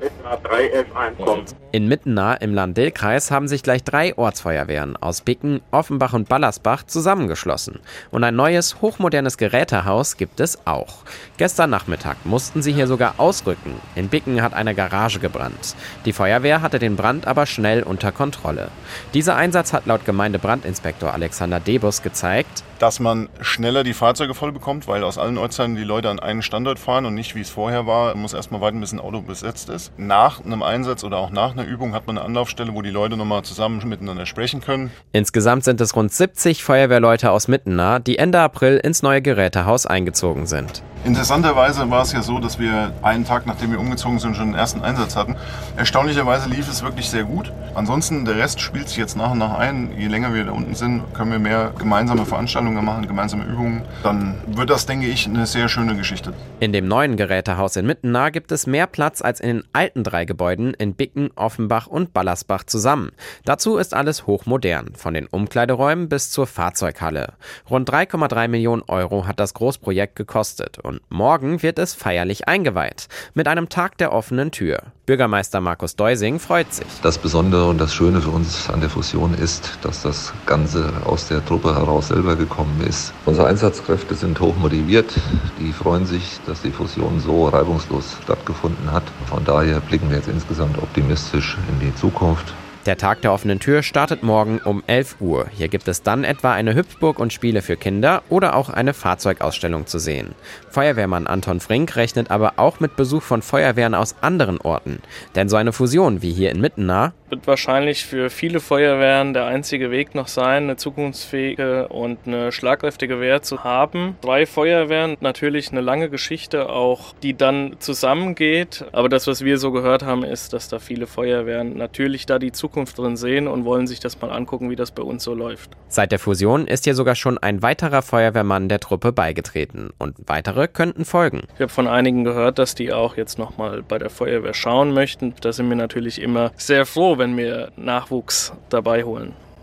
Mittenah 311 kommt. In Mittenah im Land-Dill-Kreis haben sich gleich drei Ortsfeuerwehren aus Bicken, Offenbach und Ballersbach zusammengeschlossen. Und ein neues, hochmodernes Gerätehaus gibt es auch. Gestern Nachmittag mussten sie hier sogar ausrücken. In Bicken hat eine Garage gebrannt. Die Feuerwehr hatte den Brand aber schnell unter Kontrolle. Dieser Einsatz hat laut Gemeindebrandinspektor Alexander Debus gezeigt, dass man schneller die Fahrzeuge voll bekommt, weil aus allen Ortsteilen die Leute an einen Standort fahren und nicht wie es vorher war, muss erstmal warten, bis ein Auto besetzt ist. Nach einem Einsatz oder auch nach einer Übung hat man eine Anlaufstelle, wo die Leute nochmal zusammen miteinander sprechen können. Insgesamt sind es rund 70 Feuerwehrleute aus Mittenah, die Ende April ins neue Gerätehaus eingezogen sind. Interessanterweise war es ja so, dass wir einen Tag nachdem wir umgezogen sind, schon den ersten Einsatz hatten. Erstaunlicherweise lief es wirklich sehr gut. Ansonsten, der Rest spielt sich jetzt nach und nach ein. Je länger wir da unten sind, können wir mehr gemeinsame Veranstaltungen machen, gemeinsame Übungen. Dann wird das, denke ich, eine sehr schöne Geschichte. In dem neuen Gerätehaus in Mittenah gibt es mehr Platz als in den alten drei Gebäuden in Bicken, Offenbach und Ballersbach zusammen. Dazu ist alles hochmodern, von den Umkleideräumen bis zur Fahrzeughalle. Rund 3,3 Millionen Euro hat das Großprojekt gekostet und morgen wird es feierlich eingeweiht mit einem Tag der offenen Tür. Bürgermeister Markus Deusing freut sich. Das Besondere und das Schöne für uns an der Fusion ist, dass das Ganze aus der Truppe heraus selber gekommen ist. Unsere Einsatzkräfte sind hoch motiviert. Die freuen sich, dass die Fusion so reibungslos stattgefunden hat. Von daher blicken wir jetzt insgesamt optimistisch in die Zukunft. Der Tag der offenen Tür startet morgen um 11 Uhr. Hier gibt es dann etwa eine Hüpfburg und Spiele für Kinder oder auch eine Fahrzeugausstellung zu sehen. Feuerwehrmann Anton Frink rechnet aber auch mit Besuch von Feuerwehren aus anderen Orten. Denn so eine Fusion wie hier in Mittenah wird wahrscheinlich für viele Feuerwehren der einzige Weg noch sein, eine zukunftsfähige und eine schlagkräftige Wehr zu haben. Drei Feuerwehren, natürlich eine lange Geschichte auch, die dann zusammengeht. Aber das, was wir so gehört haben, ist, dass da viele Feuerwehren natürlich da die Zukunft drin sehen und wollen sich das mal angucken, wie das bei uns so läuft. Seit der Fusion ist hier sogar schon ein weiterer Feuerwehrmann der Truppe beigetreten und weitere könnten folgen. Ich habe von einigen gehört, dass die auch jetzt nochmal bei der Feuerwehr schauen möchten. Da sind wir natürlich immer sehr froh, wenn wir Nachwuchs dabei holen.